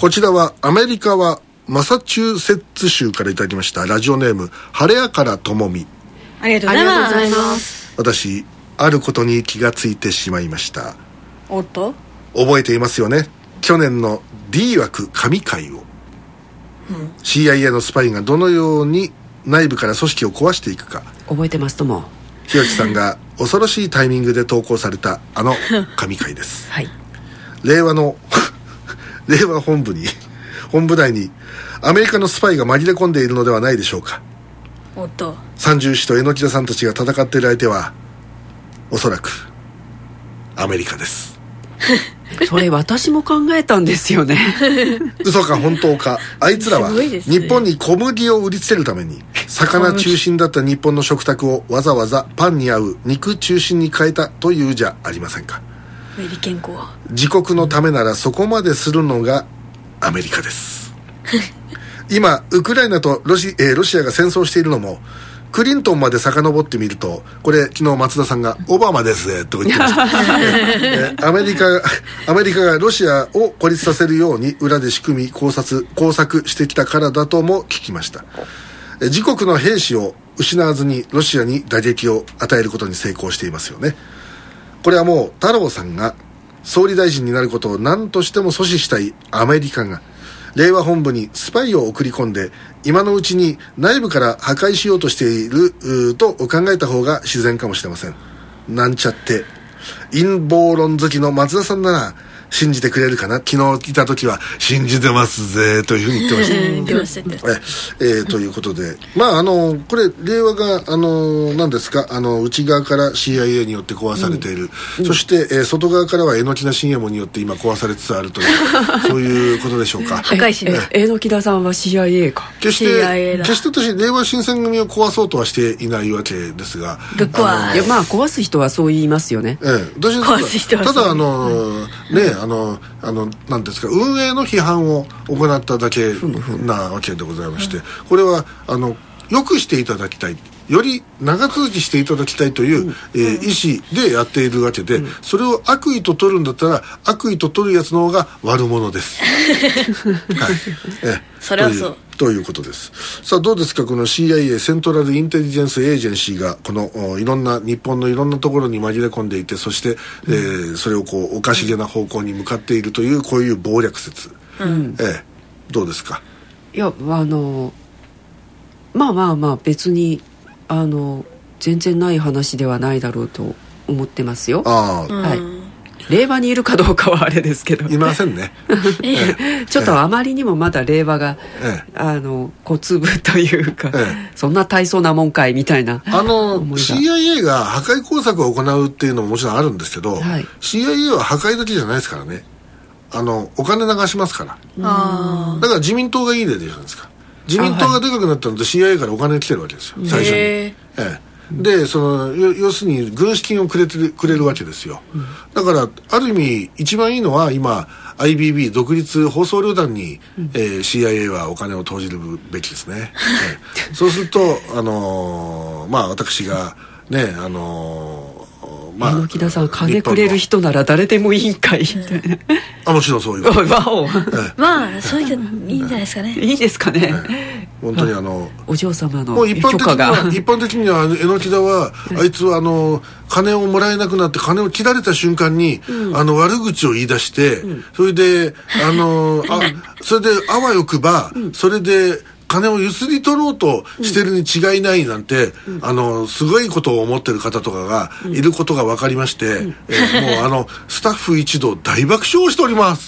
こちらはアメリカはマサチューセッツ州からいただきました。ラジオネーム晴れやからともみ。ありがとうございます。私あることに気がついてしまいました。おっと？覚えていますよね？去年の D 枠神会を、うん、CIA のスパイがどのように内部から組織を壊していくか。覚えてますとも。日吉さんが恐ろしいタイミングで投稿されたあの 神回です。はい。令和の 令和本部に本部内にアメリカのスパイが紛れ込んでいるのではないでしょうか。おっと。三重士と榎木田さんたちが戦っている相手はおそらくアメリカです それ私も考えたんですよね。嘘か本当か。あいつらは日本に小麦を売りつけるために魚中心だった日本の食卓をわざわざパンに合う肉中心に変えたというじゃありませんか。自国のためならそこまでするのがアメリカです。今ウクライナとロシ,、えー、ロシアが戦争しているのもクリントンまで遡ってみるとこれ昨日松田さんが「オバマですね」と言ってました。アメリカアメリカがロシアを孤立させるように裏で仕組み考察工作してきたからだとも聞きました。自国の兵士を失わずにロシアに打撃を与えることに成功していますよね。これはもう太郎さんが総理大臣になることを何としても阻止したいアメリカが令和本部にスパイを送り込んで今のうちに内部から破壊しようとしていると考えた方が自然かもしれません。なんちゃって。陰謀論好きの松田さんなら信じてくれるかな？昨日来た時は信じてますぜというふうに言ってました。言ってましたええー、ということで。まああのこれ令和があの何ですか？あの内側から CIA によって壊されている、うん、そして、えー、外側からは榎木田信也によって今壊されつつあるという そういうことでしょうか。破壊神榎木田さんは CIA か。決して決して私令和新選組を壊そうとはしていないわけですが。ぶっ壊まあ壊す人はそう言いますよね。ええ。私壊す人はただあの、ねあのあのなんですか運営の批判を行っただけなわけでございまして、これはあのよくしていただきたいより長続きしていただきたいという、うん、えー、意思でやっているわけで、うん、それを悪意と取るんだったら悪意と取るやつの方が悪者です。はい、えそれはそうということです。さあどうですかこの CIA セントラルインテリジェンスエージェンシーがこのいろんな日本のいろんなところに紛れ込んでいてそして、うん、えー、それをこうおかしげな方向に向かっているというこういう謀略説、うん、ええ。どうですか？いやあのまあまあまあ別にあの全然ない話ではないだろうと思ってますよ。ああはい令和にいるかどうかはあれですけど。いませんね。ちょっとあまりにもまだ令和が、ええ、あの小粒というか、え、そんな大層なもんかいみたいなあの CIA が。破壊工作を行うっていうのももちろんあるんですけど、はい、CIA は破壊だけじゃないですからね。あのお金流しますから。だから自民党がいい例じゃないですか。自民党がでかくなったので CIA からお金来てるわけですよ最初に。ええでその要するに軍資金をくれてくれるわけですよ、うん、だからある意味一番いいのは今 IBB 独立放送旅団に、うん、えー、CIA はお金を投じるべきですね、そうするとあのー、まあ私がねあのーまあ、木田さん金くれる人なら誰でもいいんかい。みたいなあもちろんそういう。まあそういういいんじゃないですかね。いいですかね、本当にあのお嬢様の許可が。一般的には榎木田はあいつはあの金をもらえなくなって金を切られた瞬間に、あの悪口を言い出して、それであのあそれであわよくば、それで金をゆすり取ろうとしてるに違いないなんて、うん、あのすごいことを思ってる方とかがいることが分かりまして、うん、えー、もうあのスタッフ一同大爆笑をしております。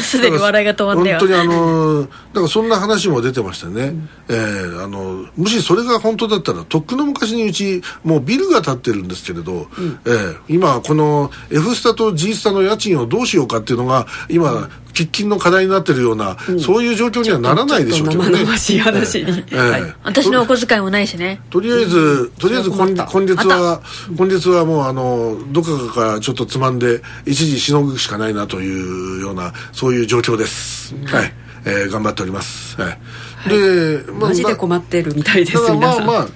すで、に笑いが止まって本当にあのだからそんな話も出てましたね。うん、えー、あのもしそれが本当だったらとっくの昔にうちもうビルが建ってるんですけれど、うん、えー、今この F スタと G スタの家賃をどうしようかっていうのが今喫緊の課題になってるような、うん、そういう状況にはならないでしょうけどね。しい話に、えーはい、私のお小遣いもないしね。とりあえず、とりあえず今今月は、今月はもうあの、どこかからちょっとつまんで、一時しのぐしかないなというような、そういう状況です。うん、はい。えー、頑張っております。はい。で、まあ、マジで困ってるみたいです、まあまあ、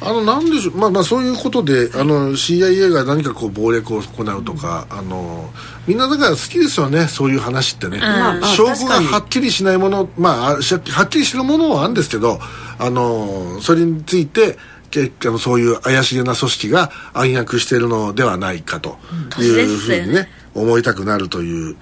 あのなんでしょう、まあ、まあそういうことであの CIA が何かこう暴力を行うとか、あのみんなだから好きですよねそういう話ってね、まあまあ証拠がはっきりしないものまあしはっきりしてるものはあるんですけどあのそれについてけあのそういう怪しげな組織が暗躍しているのではないかというふうにね思いたくなるという。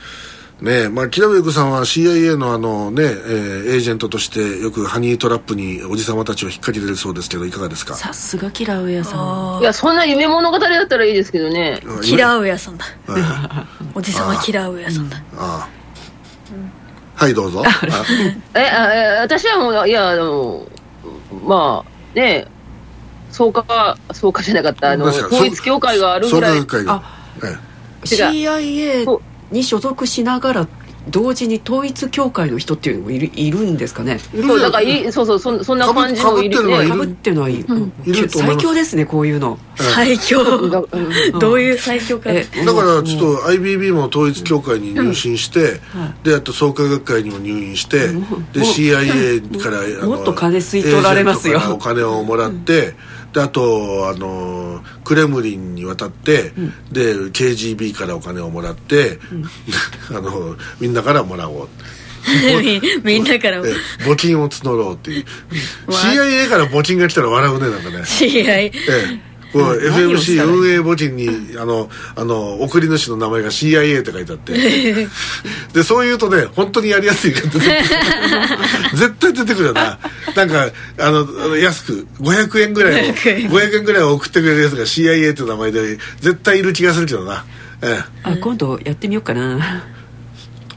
ねえまあ、キラベイクさんは CIA のあのね、えーエージェントとしてよくハニートラップにおじさまたちを引っ掛けてるそうですけどいかがですか？さすがキラウエアさん。あいや、そんな夢物語だったらいいですけどね。あキラーウエアさんだ。はい。おじさまキラーウエアさんだ。ああはいどうぞ。あ え、あえ私はもう、いや、あの、まあ、ね、創価、創価じゃなかった、あの、統一教会があるぐらい。創価学。に所属しながら同時に統一教会の人っていうのもいるいるんですかね？えいる。そう、だからいい、そうそう、そんそんな感じのいるねかぶってるのはいいい、うん。いると思います。最強ですねこういうの。最強。どういう最強か。えだからちょっと IBB も統一教会に入信して、はい。であと創価学会にも入院して、で CIA からあのもっと金吸い取られますよ。お金をもらって、であとあのクレムリンに渡って、で KGB からお金をもらって、あのみんなからもらおう。みみんなから募金を募ろうっていう。わ CIA から募金が来たら笑うねなんかね。知り合いええ、こう FMC 運営募金にあのあの送り主の名前が CIA って書いてあって。でそう言うとね本当にやりやすいから 絶対出てくるよな。なんかあの安く500円ぐらいを500円。500円ぐらいを送ってくれるやつが CIA って名前で絶対いる気がするけどな。ええ。あ今度やってみようかな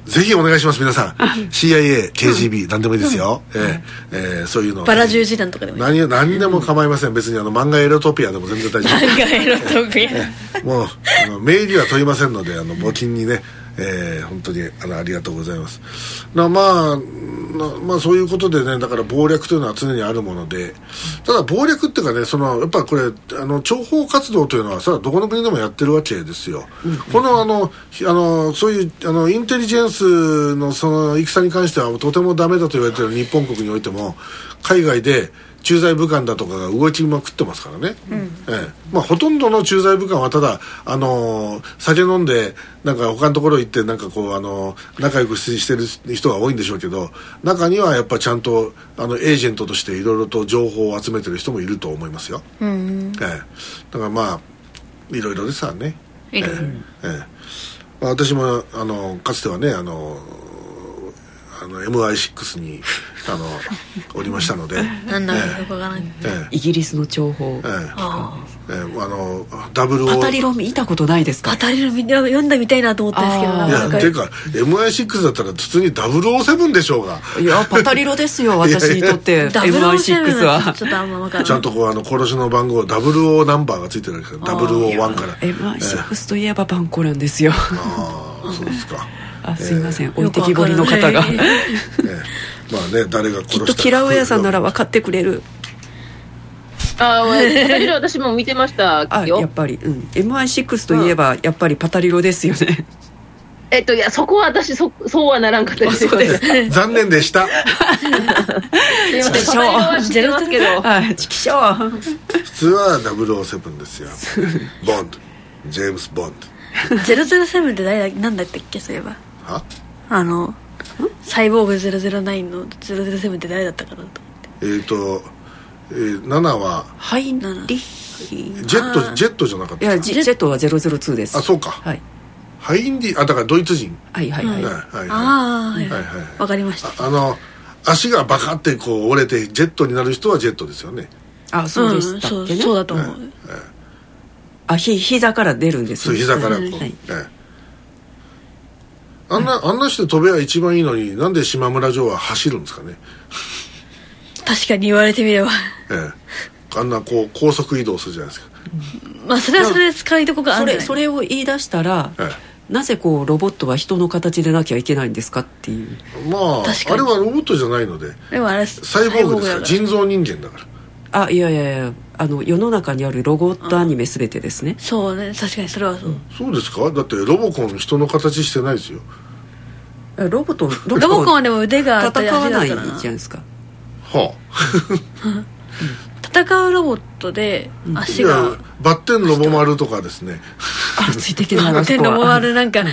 ぜひお願いします皆さん。CIA、KGB、何でもいいですよ、ええええそういうのバラ十字団とかでも何何でも構いません。別にあの漫画エロトピアでも全然大丈夫。漫画エロトピア。もうあのメールは問いませんのであの募金にね、えー本当にあのありがとうございます。なまあなまあそういうことでねだから謀略というのは常にあるものでただ謀略っていうかねそのやっぱこれあの諜報活動というのはそれはどこの国でもやってるわけですよ、このあのひあのそういうあのインテリジェンスのその戦に関してはとてもダメだと言われてる日本国においても海外で駐在武官だとかが動きまくってますからね、ええ。まあ、ほとんどの駐在武官はただ、あのー酒飲んでなんか他のところ行ってなんかこう、あのー仲良くししてる人が多いんでしょうけど中にはやっぱちゃんとあのエージェントとしていろいろと情報を集めてる人もいると思いますよ、うんええ、だからまあいろいろですわね。ええ。ええ。まあ、私もあのかつてはねあのあの MI6 にあの おりましたので。なんだろうえよくわからないええ。イギリスの情報。ええ。あええ。あのダブルパタリロ見たことないですか？あパタリロ見て読んだみたいなと思ったんですけどいなかなか。やていうか MI6 だったら普通に007でしょうが。いやパタリロですよ私にとって ダブルオーセブン MI6 は。ちょっとあんま分からない。ちゃんとこうあの殺しの番号00ナンバーがついてるわけですから001から MI6 といえばバンコランですよ。ああそうですかあすいません。置いよくわてきぼりの方が。ええ。まあね誰が殺したきっとキラウエアさんなら分かってくれる。ああ、私も見てました。よ。あやっ。ぱり、うん、MI6 といえばやっぱりパタリロですよね。えっと、いや、そこは私、そ、そうはならんかったです。残念でした。いません。パタリロは知ってますけど。はいチキショー普通は007ですよ。ボンド。ジェームス・ボン007って誰だなんだったっけそういえばドはあのサイボーグ009の007って誰だったかなとえっ、と、えー、7は？ハインリッヒ。ジェットジェットじゃなかったいやジジェットは002です。あそうか。はい。ハインディあだからドイツ人。はいはいはい、はい。はいはいはい。はいはい。わかりました。ああの足がバカってこう折れてジェットになる人はジェットですよね。あそうでしたそうっけね、そうだと思う。あひ膝から出るんですそう膝からこう、うんはい。ええあんなあんなして飛べば一番いいのになんで島村城は走るんですかね？確かに言われてみれば。ええ。あんなこう高速移動するじゃないですか。まあそれはそれで使いどころがあそるんじゃないれそれを言い出したら、えなぜこうロボットは人の形でなきゃいけないんですかっていう。えまあ確かに。あれはロボットじゃないのででもあれサイボーグですから。人造人間だからあいやいやいやあの世の中にあるロボットアニメ全てですね。そうね。確かにそれはそう、そうですか？だってロボコン人の形してないですよ。ロボットロロボコンはでも腕が戦わないじゃないですか？は戦うロボットで足が。いやバッテンロボ丸とかですね。あついてきてないなそ天のこは。回るなんか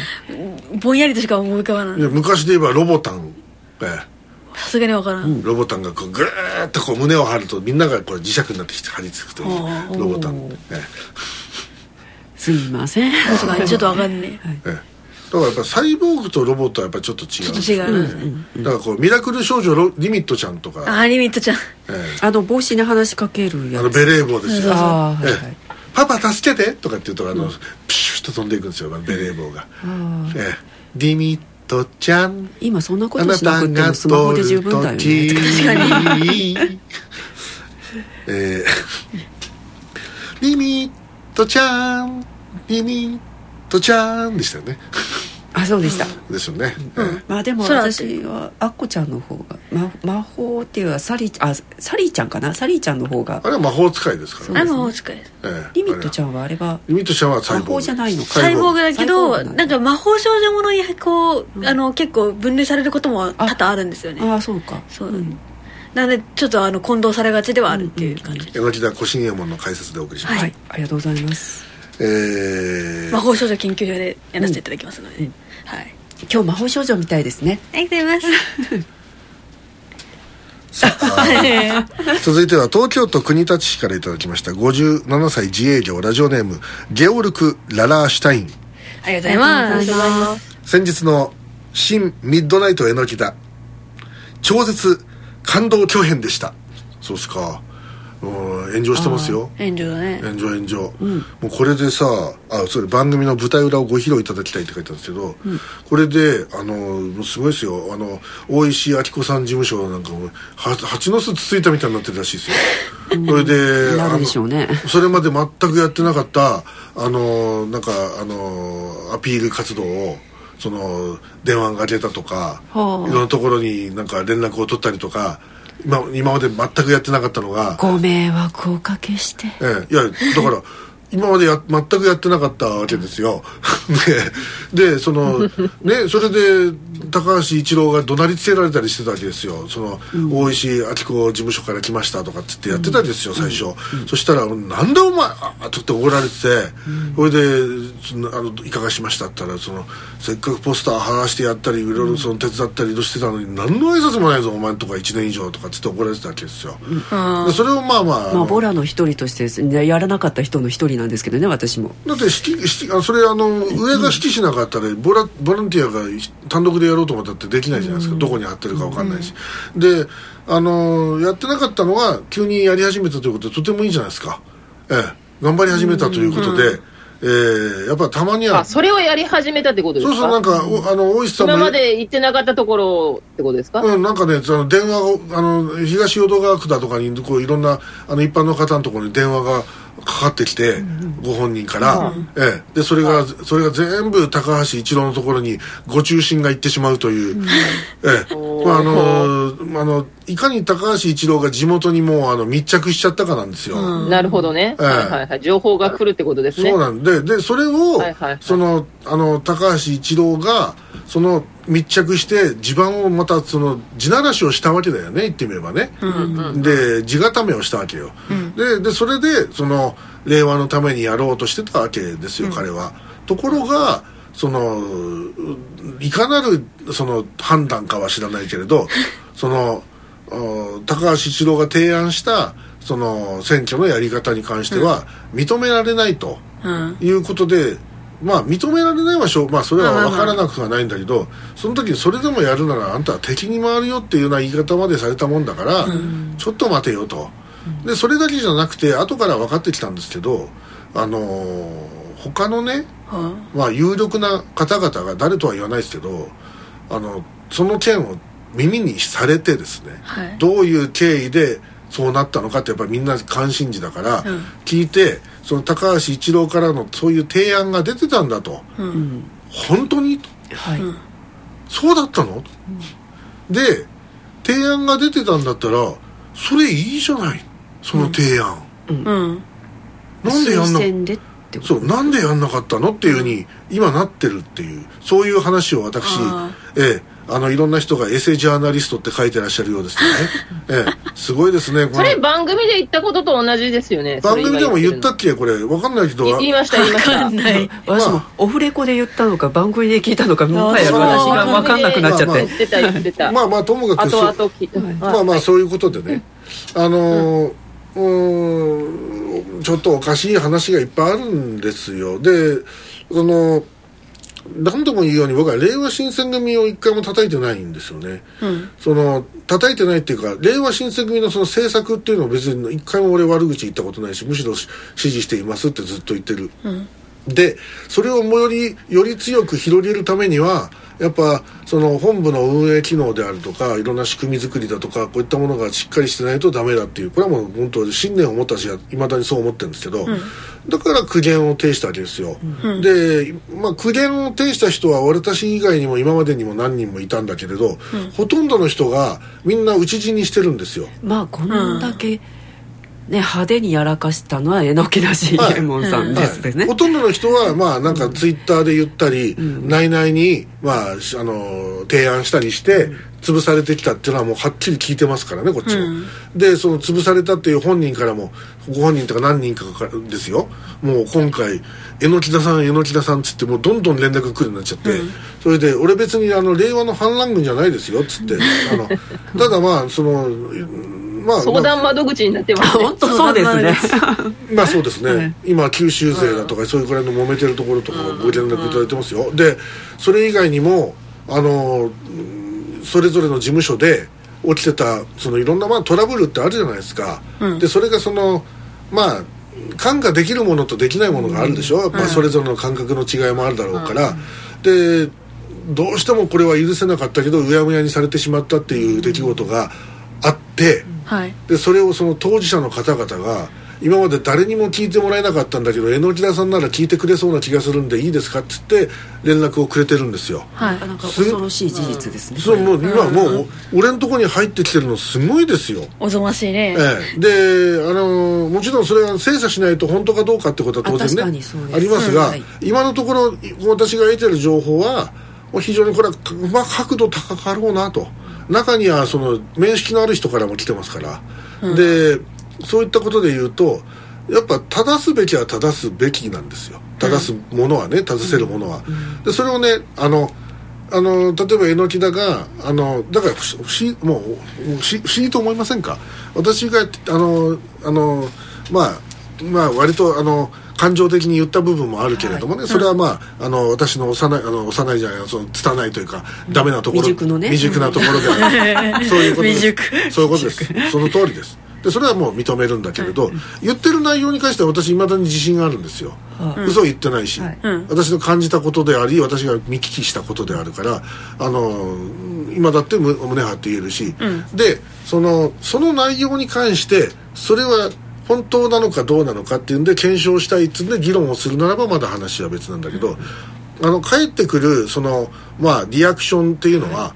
ぼんやりとしか思い浮かばない。いや昔で言えばロボタン。えさすがに分からん、えロボタンがこうグーッとこう胸を張るとみんながこれ磁石になってきて張り付くというあロボタン、えすいません。確かにちょっと分かんねえ。ええ。だからやっぱサイボーグとロボットはやっぱちょっと違ちょっとうんですよ違いますね、だからこうミラクル少女ロリミットちゃんとか、あーリミットちゃん。ええ。あの帽子に話しかけるやつ。あのベレー帽ですよ、はいはい。ええパパ助けてとかって言うとあの、ピシュッと飛んでいくんですよあのベレー帽が、ええ。リミットちゃん。今そんなことしなくてもスマホで十分だよ通るね。時えー。リミットちゃん。リミットちゃんでしたよねあそうでした、ですよね、えまあでも私はアッコちゃんの方が、ま、魔法っていうかサリあサリーちゃんかな？サリーちゃんの方がえあれは魔法使いですからね、あ魔法使いです。ええリミットちゃんはあれはリミットちゃんはサイボーグ魔法じゃないのか。サイボーグだけどなんだなんか魔法少女ものにこう、あの結構分類されることも多々あるんですよね。ああそうか。そう、ん。なのでちょっとあの混同されがちではあるっていう感じ。です、榎田小新右衛門の解説でお送りしました、はい、ありがとうございます。えー。魔法少女研究所でやらせていただきますので、うんはい。今日魔法少女みたいですね。ありがとうございます。続いては東京都国立市からいただきました。57歳自営業ラジオネームゲオルク・ララーシュタイン。ありがとうございます。先日の「新ミッドナイト榎田」超絶感動巨編でしたそうっすかうん炎上してますよ。炎上だね。炎上炎上、もうこれでさあそれ番組の舞台裏をご披露いただきたいって書いてあるんですけど、これであのもうすごいですよ。あの大石明子さん事務所なんかも蜂の巣つついたみたいになってるらしいですよ。これでなるでしょうね。それまで全くやってなかったあのなんかあのアピール活動をその電話が出たとか、はあ。いろんなところになんか連絡を取ったりとか今今まで全くやってなかったのが。ご迷惑をおかけして。ええ、いやだから今までや全くやってなかったわけですよ。ででそのねそれで高橋一郎が怒鳴りつけられたりしてたわけですよ。その、大石明子事務所から来ましたとかっつってやってたんですよ、最初、そしたら「なんでお前ああ」とって怒られてて、それでそのあの「いかがしました?」って言ったらそのせっかくポスター貼らしてやったりいろいろその手伝ったりしてたのに何の挨拶もないぞお前んとか1年以上とかっつって怒られてたわけですよ、でそれをまあまああまあのボラの一人としてやらなかった人の一人なんですけどね私も。だってあそれあの上が指揮しなかったらボラボランティアが単独でやろうと思ったってできないじゃないですか、どこに貼ってるか分かんないし、であのやってなかったのが急にやり始めたということでとてもいいじゃないですか。ええ。頑張り始めたということで、ええやっぱたまにはあ、それをやり始めたってことですか？そうそうなんか、おあの大石さんも今まで行ってなかったところってことですか、うん、なんかね、その電話を、あの、東淀川区だとかに、こう、いろんな、あの、一般の方のところに電話がかかってきて、ご本人から、ええ、で、それが、それが全部高橋一郎のところにご中心が行ってしまうという、ええ、まあ、あの、あの、いかに高橋一郎が地元にもう、あの、密着しちゃったかなんですよ。なるほどね、ええ。はいはいはい。情報が来るってことですね。そうなんで、で、それを、はいはいはい。その、あの、高橋一郎が、その、密着して、地盤をまた、その、地ならしをしたわけだよね、言ってみればね。で、地固めをしたわけよ。で、で、それで、その、令和のためにやろうとしてたわけですよ、彼は。ところが、その、ういかなる、その、判断かは知らないけれど、その、お高橋一郎が提案した、その、選挙のやり方に関しては、認められないと。うんいうことで、まあ、認められないはしょう、まあ、それは分からなくはないんだけど、その時にそれでもやるなら、あんたは敵に回るよっていうような言い方までされたもんだから、ちょっと待てよと。で、それだけじゃなくて、後から分かってきたんですけど、あのー他のね、はまあ、有力な方々が誰とは言わないですけど、あの、その件を耳にされてですね、はい。どういう経緯でそうなったのかってやっぱりみんな関心事だから、うん。聞いてその高橋一郎からのそういう提案が出てたんだと、うん本当に？はい、そうだったの、で提案が出てたんだったらそれいいじゃない？その提案、うん。なんでやんなでそうなんでやんなかったの？っていうふうに今なってるっていうそういう話を私あええあのいろんな人がエセジャーナリストって書いてらっしゃるようですよね、ええ、すごいですねそれ番組で言ったことと同じですよね番組でも言ったっけこれ分かんないけど言いました言いました。分かんない。私もオフレコで言ったのか番組で聞いたのかもはや私が分かんなくなっちゃって、言ってた言ってたまあまあともかくまあまあそういうことでね。あのうんちょっとおかしい話がいっぱいあるんですよ。でその何度も言うように僕は令和新選組を一回も叩いてないんですよね、うん、その叩いてないっていうか令和新選組のその政策っていうのは別に一回も俺悪口言ったことないしむしろ支持していますってずっと言ってる、うん、でそれをよりより強く広げるためにはやっぱその本部の運営機能であるとかいろんな仕組み作りだとかこういったものがしっかりしてないとダメだっていうこれはもう本当信念を持ったしいまだにそう思ってるんですけど、うん、だから苦言を呈したわけですよ、うん、で、まあ、苦言を呈した人は私以外にも今までにも何人もいたんだけれど、うん、ほとんどの人がみんな討ち死にしてるんですよ。まあこんだけ、ね、派手にやらかしたのは榎木田信右衛門さんですね、はい、ほとんどの人はまあなんかツイッターで言ったり、うん、内々にまああの提案したりして潰されてきたっていうのはもうはっきり聞いてますからねこっちも、うん、でその潰されたっていう本人からもご本人とか何人かですよ。もう今回榎木田さん榎木田さんっつってもうどんどん連絡来るようになっちゃって、うん、それで俺別にあの令和の反乱軍じゃないですよっつって。あのただまあそのまあ、相談窓口になってます、ね、本当そうですね。まあそうですね、はい、今九州勢だとかそういうくらいの揉めてるところとかご連絡いただいてますよ。でそれ以外にもあのそれぞれの事務所で起きてたそのいろんなまあトラブルってあるじゃないですか、うん、でそれがそのまあ感化できるものとできないものがあるでしょ、うん、やっぱそれぞれの感覚の違いもあるだろうから、うん、でどうしてもこれは許せなかったけどうやむやにされてしまったっていう出来事があって、はい、でそれをその当事者の方々が今まで誰にも聞いてもらえなかったんだけど榎木田さんなら聞いてくれそうな気がするんでいいですかっつって連絡をくれてるんですよ。はい。なんか恐ろしい事実ですねそうもう今もう俺のとこに入ってきてるのすごいですよ。おぞましいね、ええ、であのもちろんそれは精査しないと本当かどうかってことは当然ねありますが、はい、今のところ私が得てる情報は非常にこれは、まあ、角度高かろうなと中にはその面識のある人からも来てますから、うん、でそういったことで言うとやっぱ正すべきは正すべきなんですよ。正すものはね正せるものは、でそれをねあのあの例えば榎田があのだから不思もう不思議と思いませんか？私があのあのまあまあ割とあの感情的に言った部分もあるけれどもね、はい、それはまああの私の幼いあの幼いじゃないその拙いというかダメなところ未熟のね。未熟なところでそういうことです。そういうことです。その通りです。でそれはもう認めるんだけれど、言ってる内容に関しては私いまだに自信があるんですよ、うん、嘘言ってないし、はい、私の感じたことであり私が見聞きしたことであるからあの今だって胸張って言えるし、うん、でそのその内容に関してそれは本当なのかどうなのかっていうんで検証したいっつうんで議論をするならばまだ話は別なんだけど、あの帰ってくるそのまあリアクションっていうのは、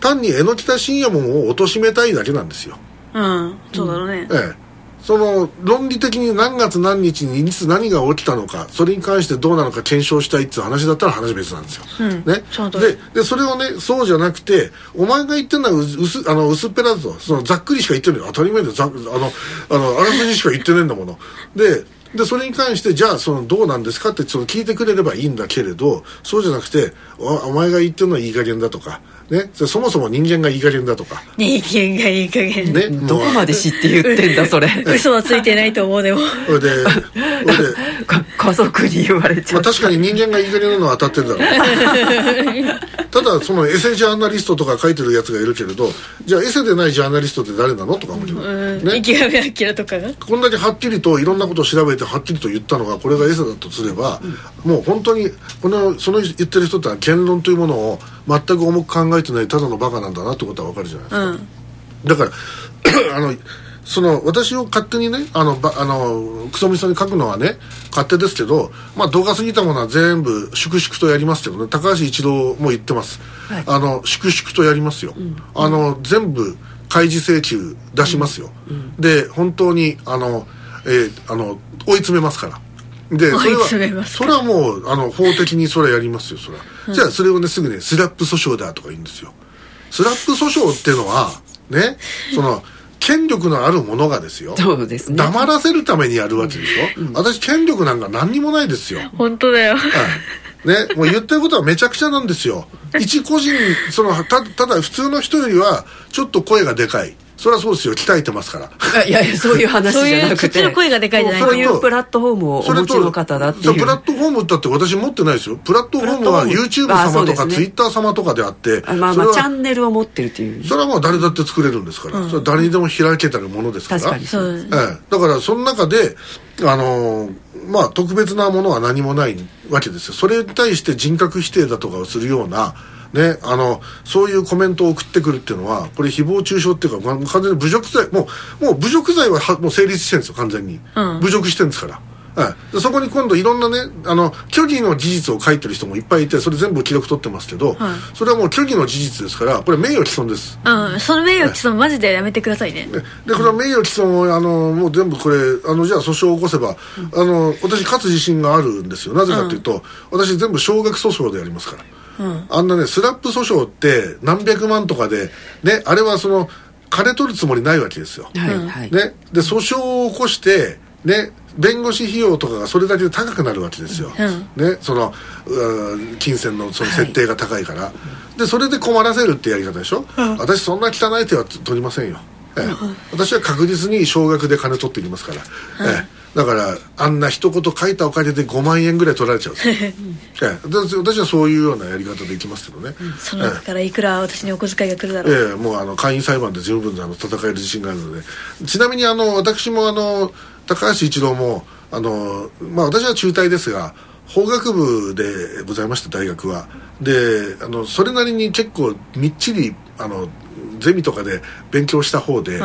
単に榎田信也門を貶めたいだけなんですよ。うん。そうだろうね、ええその論理的に何月何日にいつ何が起きたのかそれに関してどうなのか検証したいっていう話だったら話別なんですよ、うん、ね、ででそれをねそうじゃなくてお前が言ってるのは薄あの薄っぺらだとそのざっくりしか言ってるの。当たり前でざあのあのあらすじしか言ってねえんだもの。ででそれに関してじゃあそのどうなんですかってその聞いてくれればいいんだけれどそうじゃなくてお前が言ってるのはいい加減だとかね、そもそも人間がいい加減だとか。人間がいい加減。ね。どこまで知って言ってんだそれ。嘘はついてないと思うでも。それでそれで。家族に言われちゃう、まあ、確かに人間がいい加減なのは当たってるだろう。ただそのエセジャーナリストとか書いてるやつがいるけれどじゃあエセでないジャーナリストって誰なのとか思うけど、ね、池上彰とかが？こんだけはっきりといろんなことを調べてはっきりと言ったのがこれがエセだとすれば、うん、もう本当にこのその言ってる人って言論というものを全く重く考えてないただのバカなんだなってことは分かるじゃないですか、うん、だから あのその私を勝手にねあのばあのクソみそに書くのはね勝手ですけどまあ度が過ぎたものは全部粛々とやりますけどね高橋一郎も言ってます、はい、あの粛々とやりますよ、うん、あの全部開示請求出しますよ、うん。うん、で本当にあの、えー、あの追い詰めますからでそれはそれはもうあの法的にそれはやりますよそれは、じゃあそれをねすぐねスラップ訴訟だとか言うんですよ。スラップ訴訟っていうのはねその権力のある者がですよ。そうですね。黙らせるためにやるわけでしょ、私権力なんか何にもないですよ。本当だよ。はいね、もう言ってることはめちゃくちゃなんですよ。一個人、その、た、ただ普通の人よりは、ちょっと声がでかい。それはそうですよ。鍛えてますから。いやいやそういう話そういうじゃなくて。そっちの声がでかいじゃないそうかいうプラットフォームをお持ちの方だっていう。プラットフォームだって私持ってないですよ。プラットフォームは YouTube 様とか Twitter 様とかであって、あまあそれはまあチャンネルを持ってるっていう。それはまあ誰だって作れるんですから、それは誰にでも開けたるものですから。確かにそうええ、だからその中で、あのーまあ特別なものは何もないわけですよ。それに対して人格否定だとかをするようなね、あのそういうコメントを送ってくるっていうのはこれ誹謗中傷っていうか、まあ、完全に侮辱罪もうもう侮辱罪ははもう成立してるんですよ完全に、うん。侮辱してるんですから。はい、でそこに今度いろんなねあの虚偽の事実を書いてる人もいっぱいいてそれ全部記録取ってますけど、はいそれはもう虚偽の事実ですからこれ名誉毀損です。うん。その名誉毀損マジでやめてくださいね。ででこれは名誉毀損をあのもう全部これあのじゃあ訴訟を起こせば、あの私勝つ自信があるんですよ。なぜかというと、私全部少額訴訟でやりますから、あんなねスラップ訴訟って何百万とかでねあれはその金取るつもりないわけですよ、はいはい、ね、で訴訟を起こして、ね、弁護士費用とかがそれだけで高くなるわけですよ、ね、その金銭のその設定が高いから、でそれで困らせるってやり方でしょ、私そんな汚い手は取りませんよ、ええ。私は確実に少額で金取っていきますから、ええだからあんな一言書いたおかげで5万円ぐらい取られちゃうんですよ、ええ。私私はそういうようなやり方でいきますけどね、その中からいくら私にお小遣いが来るだろう、ええ。もうあの会員裁判で十分あの戦える自信があるので。ちなみにあの私もあの高橋一郎もあの、まあ、私は中退ですが法学部でございました大学は。であのそれなりに結構みっちりあのゼミとかで勉強した方で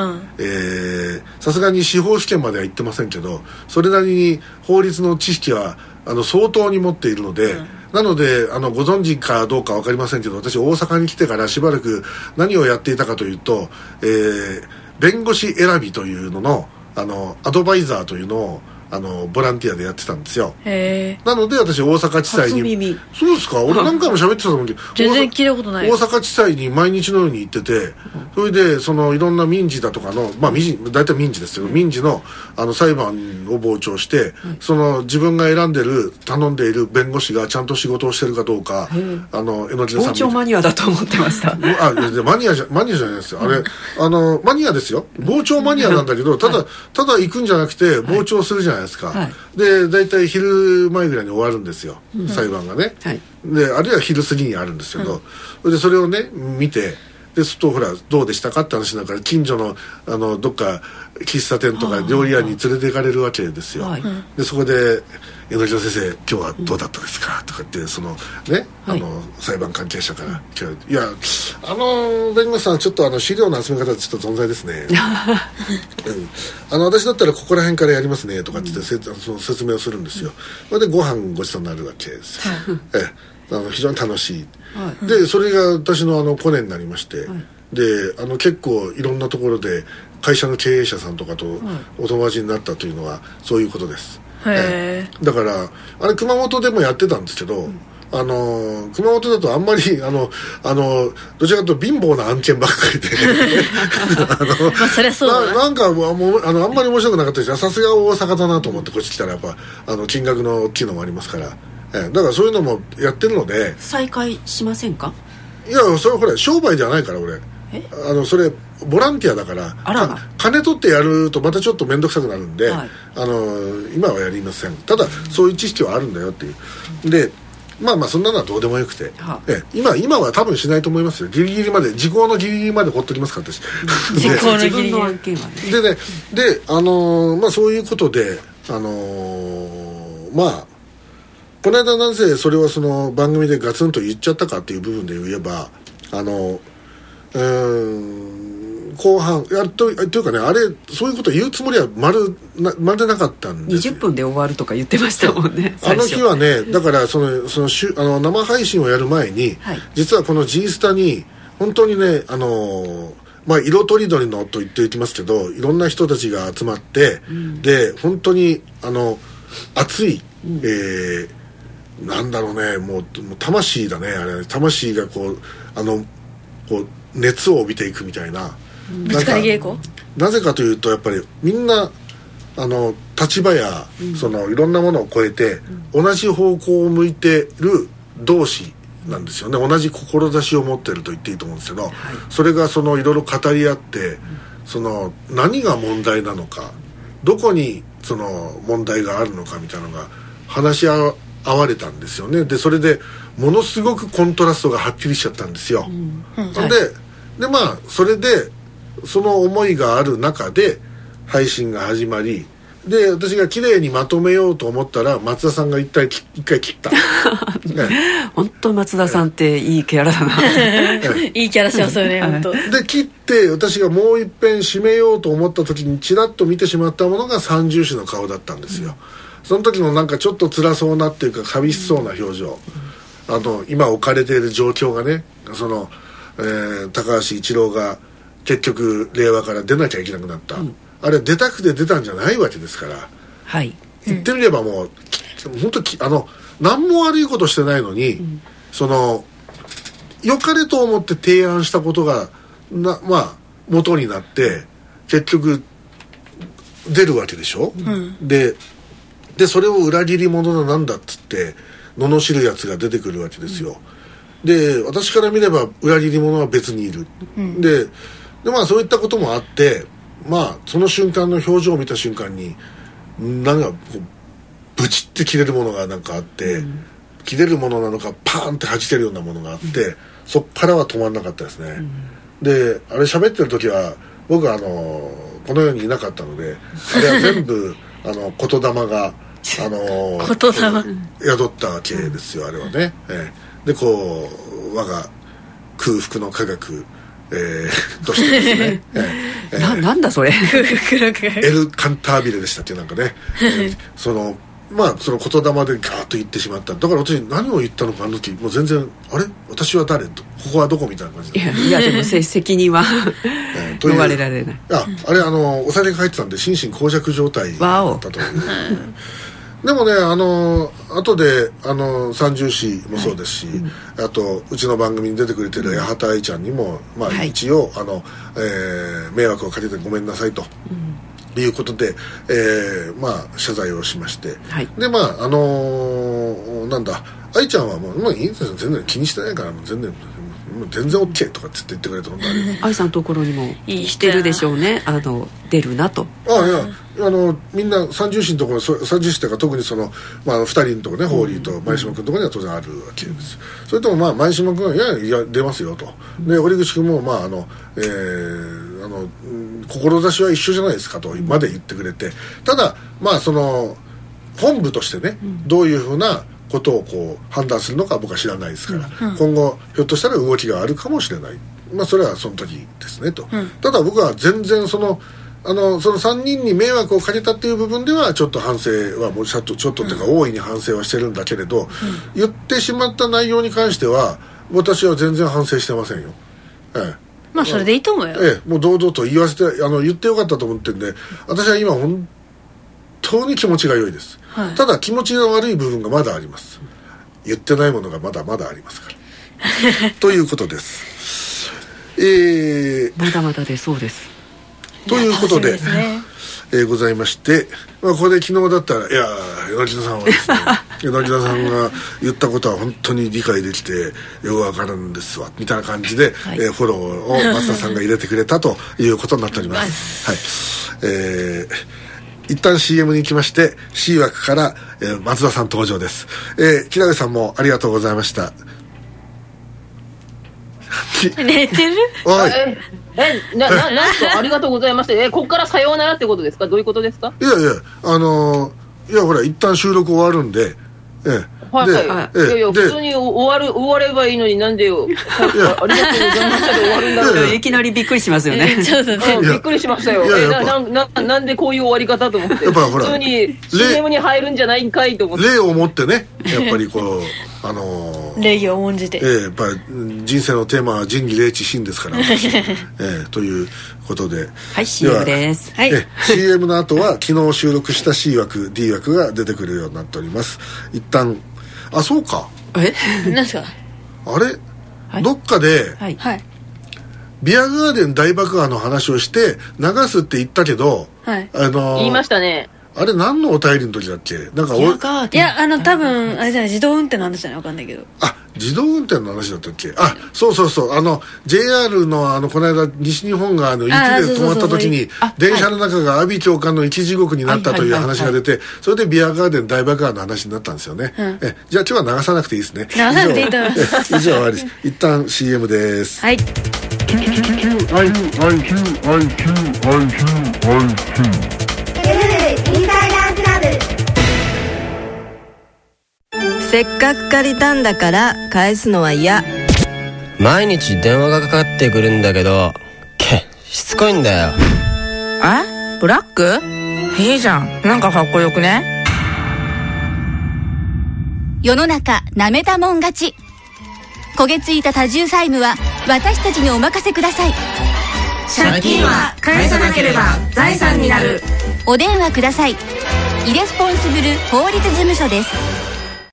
さすがに司法試験までは行ってませんけどそれなりに法律の知識はあの相当に持っているので、なのであのご存知かどうか分かりませんけど私大阪に来てからしばらく何をやっていたかというと、えー弁護士選びというののあのアドバイザーというのをあのボランティアでやってたんですよ。なので私大阪地裁にそうですか？俺何回も喋ってたと思うけど全然聞いたことない。大阪地裁に毎日のように行っててそれでそのいろんな民事だとかのまあ民事大体民事ですけど民事のあの裁判を傍聴して、その自分が選んでる頼んでいる弁護士がちゃんと仕事をしてるかどうかあの榎木さん傍聴マニアだと思ってました。あマニアじゃマニアじゃないですよ。あれ、あのマニアですよ。傍聴マニアなんだけどただ、ただ行くんじゃなくて傍聴するじゃないですか、はい。で大体昼前ぐらいに終わるんですよ、裁判がね、はい。であるいは昼過ぎにあるんですけど、それでそれをね見てでするとほらどうでしたかって話なんか近所のあのどっか喫茶店とか料理屋に連れて行かれるわけですよ、はい。でそこで「先生今日はどうだったですか?」とかってそのね、はい。あの裁判関係者から聞かれて「いやあの弁護士さんちょっとあの資料の集め方ちょっと存在ですね」うん。あの私だったらここら辺からやりますね」とかって言って、せその説明をするんですよ。それでご飯ごちそうになるわけですよ、ええ、あの非常に楽しい、はでそれが私のあのコネになりまして、であの結構いろんなところで会社の経営者さんとかとお友達になったというのはそういうことです、だからあれ熊本でもやってたんですけど、あの熊本だとあんまり あのあのどちらかというと貧乏な案件ばっかりで。あのまあそりゃそうだな。んかもうあのあんまり面白くなかったです。よさすが大阪だなと思ってこっち来たらやっぱあの金額の大きいのもありますから、ええ。だからそういうのもやってるので。再開しませんか？いやそれほら商売じゃないから俺。え？あのそれボランティアだから金取ってやるとまたちょっと面倒くさくなるんで、はい。あの今はやりません。ただそういう知識はあるんだよっていう。でまあまあそんなのはどうでもよくて、はあ。ええ。今今は多分しないと思いますよ。ギリギリまで時効のギリギリまでほっときますから私時効の自分の案件はねででねであのーまあそういうことであのーまあこの間なぜそれはその番組でガツンと言っちゃったかっていう部分で言えばあのうーん後半やっとというかねあれそういうこと言うつもりはまるなまるでなかったんですよ。20分で終わるとか言ってましたもんねあの日はねだからそのそのしゅあの生配信をやる前に、はい。実はこの G スタに本当にねあのまあ色とりどりのと言っていきますけどいろんな人たちが集まって、で本当にあの熱いえーなんだろうねもうもう魂だねあれ。魂がこうあのこう熱を帯びていくみたいなぶつかり稽古？なぜかというとやっぱりみんなあの立場や、そのいろんなものを超えて、同じ方向を向いてる同士なんですよね。同じ志を持ってると言っていいと思うんですけど、それがそのいろいろ語り合って、その何が問題なのかどこにその問題があるのかみたいなのが話し合合われたんですよね。でそれでものすごくコントラストがはっきりしちゃったんですよ、ででまあそれでその思いがある中で配信が始まりで私が綺麗にまとめようと思ったら松田さんが一回き一回切った、ね。本当松田さんっていいキャラだな。いいキャラしますよね本当。で切って私がもう一遍締めようと思った時にちらっと見てしまったものが三重視の顔だったんですよ、その時のなんかちょっと辛そうなっていうか寂しそうな表情、あの今置かれている状況がねその、えー高橋一郎が結局令和から出なきゃいけなくなった、あれ出たくて出たんじゃないわけですから。はい。言ってみればもう、き本当きあの何も悪いことしてないのに、その良かれと思って提案したことがなまあ元になって結局出るわけでしょ、ででそれを裏切り者だなんだっつって罵るやつが出てくるわけですよ、で私から見れば裏切り者は別にいる、ででまあそういったこともあってまあその瞬間の表情を見た瞬間になんかこうブチって切れるものがなんかあって、切れるものなのかパーンって弾けるようなものがあって、そっからは止まんなかったですね、であれ喋ってる時は僕はあのこの世にいなかったのであれは全部 あの言霊があの言霊。宿ったわけですよあれはね、ええ。でこう我が空腹の科学、えー としてですね、ええええななんだそれ。エル・カンタービレでしたっけなんかね、えーそのまあその言霊でガーッと言ってしまった。だから私何を言ったのかあの時もう全然あれ？私は誰？とここはどこ？みたいな感じで、いやいやでもせ責任はえー逃れられない。ああれあのお酒が入ってたんで心身耗弱状態だったというでもねあの後であの三重詩もそうですし、あとうちの番組に出てくれてる八幡愛ちゃんにも、まあはい。一応あの、えー迷惑をかけてごめんなさいと。いうことで、えーまあ謝罪をしまして、はい。でまああのーなんだ愛ちゃんはもう、まあ、いいんですよ。全然気にしてないからもう全然もう全然 OK とかって言ってくれて本当に愛さんのところにもいい人してるでしょうねあの出るなと。あいやあのみんな三重士のところそ三重士というか特にその、まあ、2人のところねホーリーと前島君のところには当然あるわけです。それともまあ前島君は「いやいや出ますよ」と。で堀口君もまああのえーあのうん志は一緒じゃないですかとまで言ってくれて。ただまあその本部としてね、どういうふうなことをこう判断するのか僕は知らないですから、今後ひょっとしたら動きがあるかもしれない。まあそれはその時ですねと、ただ僕は全然そのあのその3人に迷惑をかけたっていう部分ではちょっと反省はもうちょっとちょっとっていうか大いに反省はしてるんだけれど、言ってしまった内容に関しては私は全然反省してませんよ。ええ。まあそれでいいと思うよ。ええ、もう堂々と言わせてあの言ってよかったと思ってんで私は今本当に気持ちが良いです、はい。ただ気持ちが悪い部分がまだあります。言ってないものがまだまだありますから。ということです。えー、まだまだでそうです。ということでえーございまして、まあ、ここで昨日だったら「いやー柳田さんはですね 柳田さんが言ったことは本当に理解できてよくわかるんですわ」みたいな感じで、はい。えーフォローを松田さんが入れてくれたということになっております。はい。えー一旦 CM に行きまして C 枠から、えー松田さん登場です、えー、木鍋さんもありがとうございました。き寝てる？おい。え、え、な、な、なんすかありがとうございました。え、こっからさようならってことですか？どういうことですか？いやいやあのーいやほら一旦収録終わるんでええはい、ではい。ええいやいや、で普通に終わる、終わればいいのになんでよ。あありがとうございましたで終わるんだろういきなりびっくりしますよねちょっとねうんびっくりしましたよ。えなななんでこういう終わり方と思って。やっぱほら普通に CM に入るんじゃないんかいと思って。例を持ってねやっぱりこう あの礼儀を重んじて。ええやっぱり人生のテーマは仁義礼智信ですから 私。ええということで。はい CM です。はい。え CM の後は昨日収録した C 枠 D 枠が出てくるようになっております。一旦あそうか。え？何ですか？あれ、はい。どっかではい。はい。ビアガーデン大爆破の話をして流すって言ったけど、はい。あのー言いましたね。あれ何のお便りの時だっけ？なんかおビアガーデンいやあの多分あれじゃない自動運転の話じゃない？わかんないけど。あ自動運転の話だったっけ？あそうそうそう。あの JR のあのこの間西日本があの雪あで止まった時にあ電車の中が阿鼻教官の生き地獄になったという話が出てそれでビアガーデン大爆破の話になったんですよね、うん。えじゃあ今日は流さなくていいですね。流さなくていいと思います。以上。え以上終わり。です一旦 CM です。はい。LL せっかく借りたんだから返すのは嫌。毎日電話がかかってくるんだけど、け、しつこいんだよ。え？ブラック？いいじゃん。なんかかっこよくね？世の中なめたもん勝ち。焦げついた多重債務は私たちにお任せください。借金は返さなければ財産になる。お電話ください。イレスポンシブル法律事務所です